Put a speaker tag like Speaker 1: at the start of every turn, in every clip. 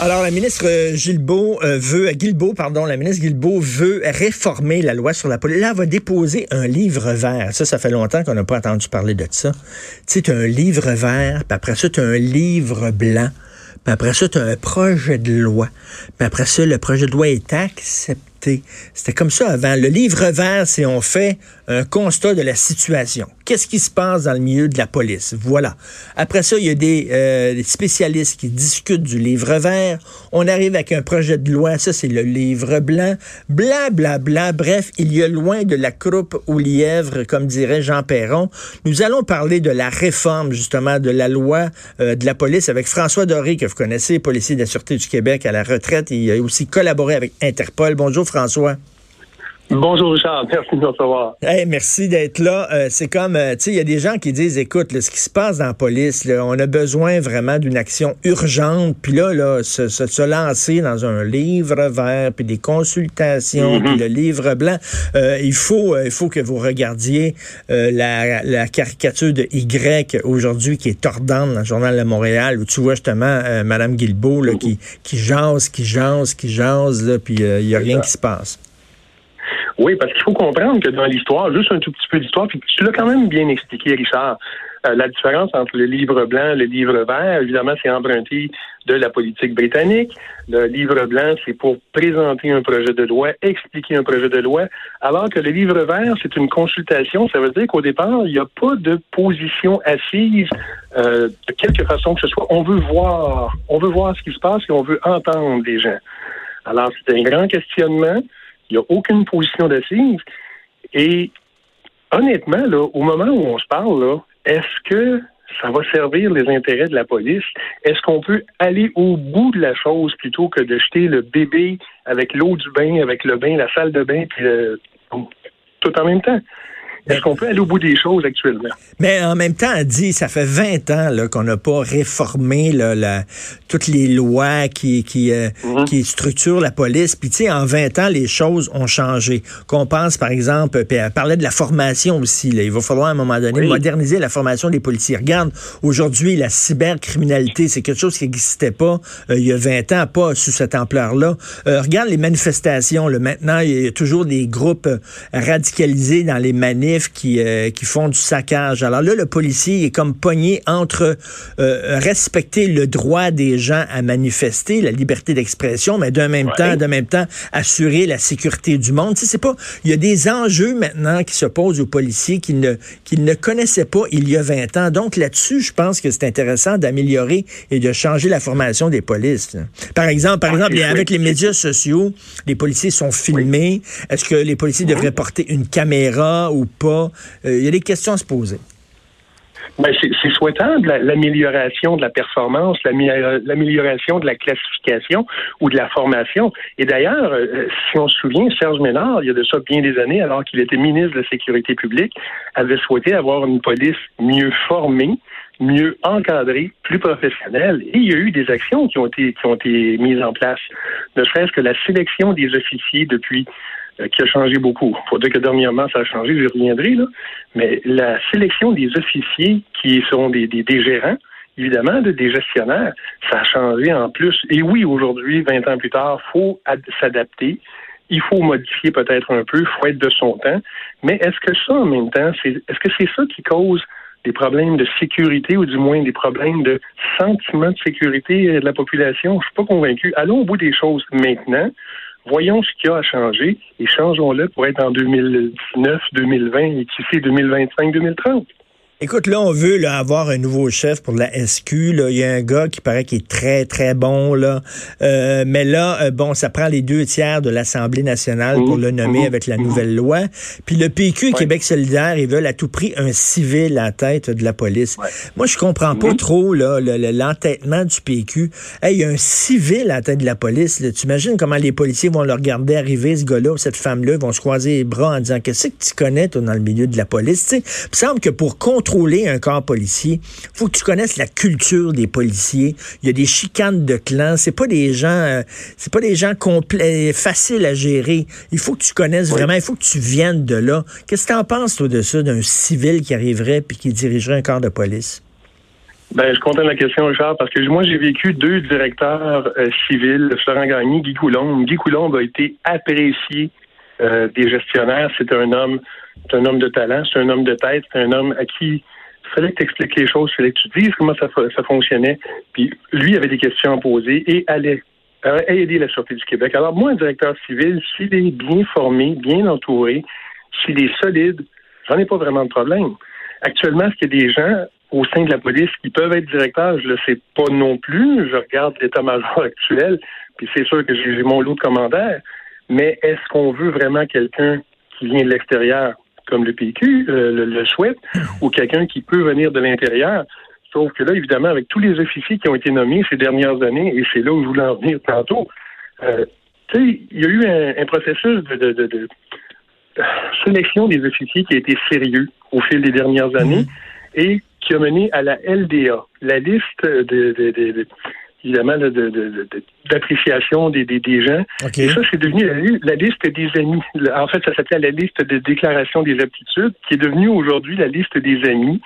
Speaker 1: Alors, la ministre euh, Gilbeault euh, veut, Guilbeault, pardon, la ministre veut réformer la loi sur la police. Là, elle va déposer un livre vert. Ça, ça fait longtemps qu'on n'a pas entendu parler de ça. Tu un livre vert, puis après ça, tu un livre blanc, puis après ça, tu un projet de loi. Puis après ça, le projet de loi est accepté. C'était comme ça avant. Le livre vert, c'est on fait un constat de la situation. Qu'est-ce qui se passe dans le milieu de la police? Voilà. Après ça, il y a des, euh, des, spécialistes qui discutent du livre vert. On arrive avec un projet de loi. Ça, c'est le livre blanc. Bla, bla, bla. Bref, il y a loin de la croupe au lièvre, comme dirait Jean Perron. Nous allons parler de la réforme, justement, de la loi euh, de la police avec François Doré, que vous connaissez, policier de la Sûreté du Québec à la retraite. Il a aussi collaboré avec Interpol. Bonjour, François.
Speaker 2: Bonjour Richard, merci de nous recevoir.
Speaker 1: Hey, merci d'être là. Euh, c'est comme, euh, tu sais, il y a des gens qui disent, écoute, ce qui se passe dans la police, là, on a besoin vraiment d'une action urgente. Puis là, là, se, se, se, lancer dans un livre vert, puis des consultations, mm -hmm. puis le livre blanc. Euh, il faut, il faut que vous regardiez la, la, caricature de Y aujourd'hui qui est tordante dans le journal de Montréal, où tu vois justement Madame Guilbeault là, qui, qui jase, qui jase, qui jase, là, puis il y a rien qui se passe.
Speaker 2: Oui, parce qu'il faut comprendre que dans l'histoire, juste un tout petit peu d'histoire, puis tu l'as quand même bien expliqué, Richard, euh, la différence entre le livre blanc et le livre vert, évidemment, c'est emprunté de la politique britannique. Le livre blanc, c'est pour présenter un projet de loi, expliquer un projet de loi, alors que le livre vert, c'est une consultation. Ça veut dire qu'au départ, il n'y a pas de position assise euh, de quelque façon que ce soit. On veut voir, on veut voir ce qui se passe et on veut entendre les gens. Alors, c'est un grand questionnement. Il n'y a aucune position d'assise. Et honnêtement, là, au moment où on se parle, est-ce que ça va servir les intérêts de la police? Est-ce qu'on peut aller au bout de la chose plutôt que de jeter le bébé avec l'eau du bain, avec le bain, la salle de bain, puis le... tout en même temps? Est-ce qu'on peut aller au bout des choses actuellement?
Speaker 1: Mais en même temps, elle dit, ça fait 20 ans là, qu'on n'a pas réformé là, la, toutes les lois qui, qui, euh, mm -hmm. qui structurent la police. Puis, tu sais, en 20 ans, les choses ont changé. Qu'on pense, par exemple, puis elle parlait de la formation aussi. Là. Il va falloir, à un moment donné, oui. moderniser la formation des policiers. Regarde, aujourd'hui, la cybercriminalité, c'est quelque chose qui n'existait pas euh, il y a 20 ans, pas sous cette ampleur-là. Euh, regarde les manifestations. Là. Maintenant, il y a toujours des groupes radicalisés dans les manifs qui, euh, qui font du saccage. Alors là, le policier est comme pogné entre euh, respecter le droit des gens à manifester, la liberté d'expression, mais d'un même ouais. temps, d'un même temps, assurer la sécurité du monde. Tu sais, c'est pas, il y a des enjeux maintenant qui se posent aux policiers qu'ils ne, qu'ils ne connaissaient pas il y a 20 ans. Donc là-dessus, je pense que c'est intéressant d'améliorer et de changer la formation des polices. Là. Par exemple, par ah, exemple, avec les médias sociaux, les policiers sont filmés. Oui. Est-ce que les policiers oui. devraient porter une caméra ou pas? Il euh, y a des questions à se poser.
Speaker 2: Ben, c'est souhaitable l'amélioration de la performance, l'amélioration de la classification ou de la formation. Et d'ailleurs, euh, si on se souvient, Serge Ménard, il y a de ça bien des années, alors qu'il était ministre de la Sécurité publique, avait souhaité avoir une police mieux formée, mieux encadrée, plus professionnelle. Et il y a eu des actions qui ont été, qui ont été mises en place. Ne serait-ce que la sélection des officiers depuis qui a changé beaucoup. Il faut dire que dernièrement, ça a changé, j'y reviendrai, là. Mais la sélection des officiers qui seront des, des, des gérants, évidemment, des gestionnaires, ça a changé en plus. Et oui, aujourd'hui, 20 ans plus tard, faut s'adapter. Il faut modifier peut-être un peu, il faut être de son temps. Mais est-ce que ça, en même temps, c'est est-ce que c'est ça qui cause des problèmes de sécurité ou du moins des problèmes de sentiment de sécurité de la population? Je suis pas convaincu. Allons au bout des choses maintenant voyons ce qu'il y a à changer et changeons-le pour être en 2019, 2020 et qui sait 2025, 2030.
Speaker 1: Écoute, là, on veut avoir un nouveau chef pour la SQ. Il y a un gars qui paraît qu'il est très, très bon. Là. Euh, mais là, euh, bon, ça prend les deux tiers de l'Assemblée nationale pour le nommer avec la nouvelle loi. Puis le PQ, Québec solidaire, ils veulent à tout prix un civil à la tête de la police. Moi, je comprends pas trop là, l'entêtement du PQ. Hey, il y a un civil à la tête de la police. Tu imagines comment les policiers vont le regarder arriver, ce gars-là ou cette femme-là, vont se croiser les bras en disant Qu'est-ce que tu connais, toi, dans le milieu de la police? Il me semble que pour contrôler un corps policier, faut que tu connaisses la culture des policiers. Il y a des chicanes de clans. C'est pas des gens, euh, c'est pas des gens complets, faciles à gérer. Il faut que tu connaisses vraiment. Il faut que tu viennes de là. Qu'est-ce que tu en penses toi de ça, d'un civil qui arriverait puis qui dirigerait un corps de police?
Speaker 2: Ben, je content la question, Richard, parce que moi, j'ai vécu deux directeurs euh, civils, Florent Gagné, Guy Coulombe. Guy Coulombe a été apprécié euh, des gestionnaires. C'est un homme c'est un homme de talent, c'est un homme de tête, c'est un homme à qui il fallait que tu expliques les choses, il fallait que tu dises comment ça, fonctionnait. Puis lui avait des questions à poser et allait aider la Sûreté du Québec. Alors moi, un directeur civil, s'il est bien formé, bien entouré, s'il est solide, j'en ai pas vraiment de problème. Actuellement, est-ce qu'il y a des gens au sein de la police qui peuvent être directeurs? Je le sais pas non plus. Je regarde l'état-major actuel, puis c'est sûr que j'ai mon lot de commandants. Mais est-ce qu'on veut vraiment quelqu'un qui vient de l'extérieur? Comme le PQ euh, le, souhaite, ou quelqu'un qui peut venir de l'intérieur. Sauf que là, évidemment, avec tous les officiers qui ont été nommés ces dernières années, et c'est là où je voulais en venir tantôt, euh, tu sais, il y a eu un, processus de, sélection des officiers qui a été sérieux au fil des dernières années mm-hmm. et qui a mené à la LDA, la liste de, évidemment, d'appréciation des, des, gens. Et ça, c'est devenu la, liste des amis. En fait, ça s'appelait la liste de déclaration des aptitudes, qui est devenue aujourd'hui la liste des amis.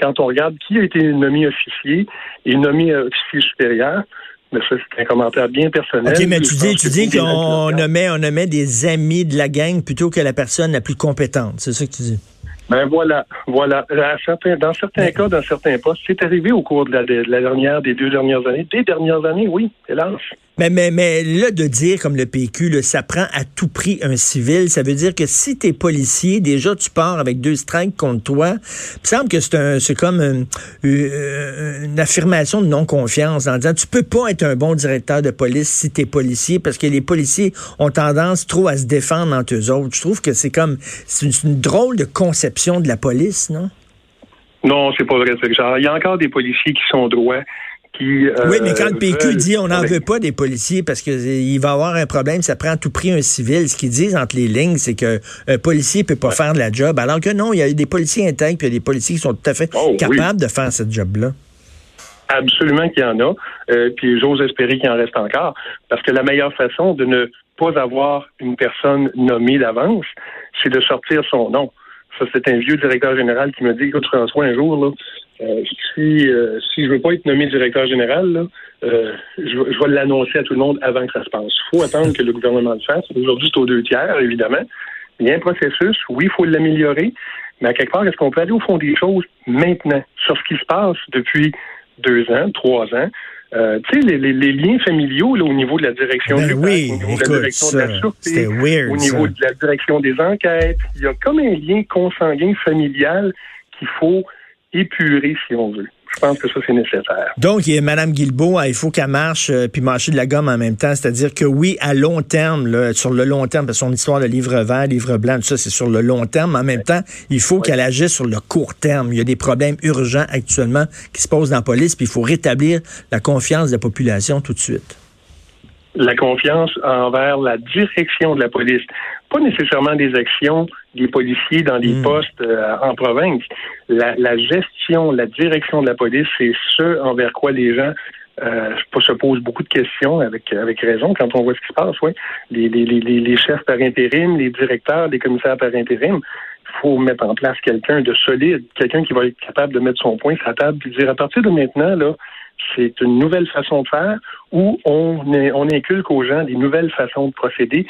Speaker 2: Quand on regarde qui a été nommé officier et nommé officier supérieur, mais ça, c'est un commentaire bien personnel.
Speaker 1: OK, mais tu dis, tu dis qu'on nommait, on nommait des amis de la gang plutôt que la personne la plus compétente. C'est ça que tu dis?
Speaker 2: Ben voilà, voilà. dans certains cas, dans certains postes, c'est arrivé au cours de la, de la, dernière, des deux dernières années. Des dernières années, oui, hélas.
Speaker 1: Mais, mais, mais là, de dire comme le PQ, là, ça prend à tout prix un civil, ça veut dire que si tu es policier, déjà tu pars avec deux strikes contre toi. Il me semble que c'est un c'est comme une, une, affirmation de non-confiance en disant tu peux pas être un bon directeur de police si tu es policier parce que les policiers ont tendance trop à se défendre entre eux autres. Je trouve que c'est comme c'est une, drôle de conception de la police, non?
Speaker 2: Non, c'est pas vrai, Il y a encore des policiers qui sont droits
Speaker 1: euh, oui, mais quand le PQ dit on n'en veut pas des policiers parce qu'il va avoir un problème, ça prend à tout prix un civil. Ce qu'ils disent entre les lignes, c'est qu'un policier peut pas faire de la job, alors que non, il y a des policiers intègres, puis il y a des policiers qui sont tout à fait oh, capables de faire ce job-là.
Speaker 2: Absolument qu'il y en a, euh, puis j'ose espérer qu'il en reste encore, parce que la meilleure façon de ne pas avoir une personne nommée d'avance, c'est de sortir son nom. Ça, c'est un vieux directeur général qui me dit, écoute, François, un jour, euh, si, euh, si je veux pas être nommé directeur général, euh, je, je, vais l'annoncer à tout le monde avant que ça se passe. Il faut attendre que le gouvernement le fasse. Aujourd'hui, c'est aux deux tiers, évidemment. Il y a un processus. Oui, il faut l'améliorer. Mais à quelque part, est-ce qu'on peut aller au fond des choses maintenant? Sur ce qui se passe depuis deux ans, trois ans? Euh, tu sais, les, les, les, liens familiaux là, au niveau de la direction
Speaker 1: ben
Speaker 2: du
Speaker 1: oui, au niveau de la direction de la sûreté,
Speaker 2: au niveau de la direction des enquêtes, il y a comme un lien consanguin familial qu'il faut épurer si on veut. Je pense que ça, c'est nécessaire.
Speaker 1: Donc, Mme Guilbeault, il faut qu'elle marche euh, puis marcher de la gomme en même temps. C'est-à-dire que oui, à long terme, là, sur le long terme, parce que son histoire de livre vert, livre blanc, tout ça, c'est sur le long terme. Mais en même temps, il faut qu'elle agisse sur le court terme. Il y a des problèmes urgents actuellement qui se posent dans la police, puis il faut rétablir la confiance de la population tout de suite
Speaker 2: la confiance envers la direction de la police. Pas nécessairement des actions des policiers dans des hmm. postes euh, en province. La, gestion, la direction de la police, c'est ce envers quoi les gens euh, se posent beaucoup de questions avec avec raison quand on voit ce qui se passe. Ouais. Les, les, les, les chefs par intérim, les directeurs, les commissaires par intérim, il faut mettre en place quelqu'un de solide, quelqu'un qui va être capable de mettre son point sur la table et dire à partir de maintenant, là, c'est une nouvelle façon de faire où on, on inculque aux gens des nouvelles façons de procéder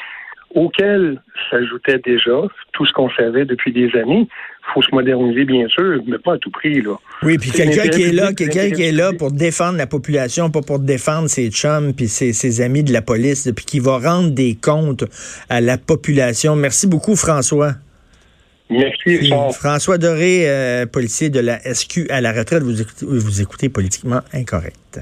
Speaker 2: auxquelles s'ajoutait déjà tout ce qu'on savait depuis des années. Il faut se moderniser, bien sûr, mais pas à tout prix. Là.
Speaker 1: Oui, puis quelqu'un qui est là, quelqu'un qui est là pour défendre la population, pas pour défendre ses chums puis ses, ses amis de la police, puis qui va rendre des comptes à la population. Merci beaucoup, François.
Speaker 2: Merci.
Speaker 1: François Doré, policier de la SQ à la retraite, vous écoutez, vous écoutez Politiquement Incorrect.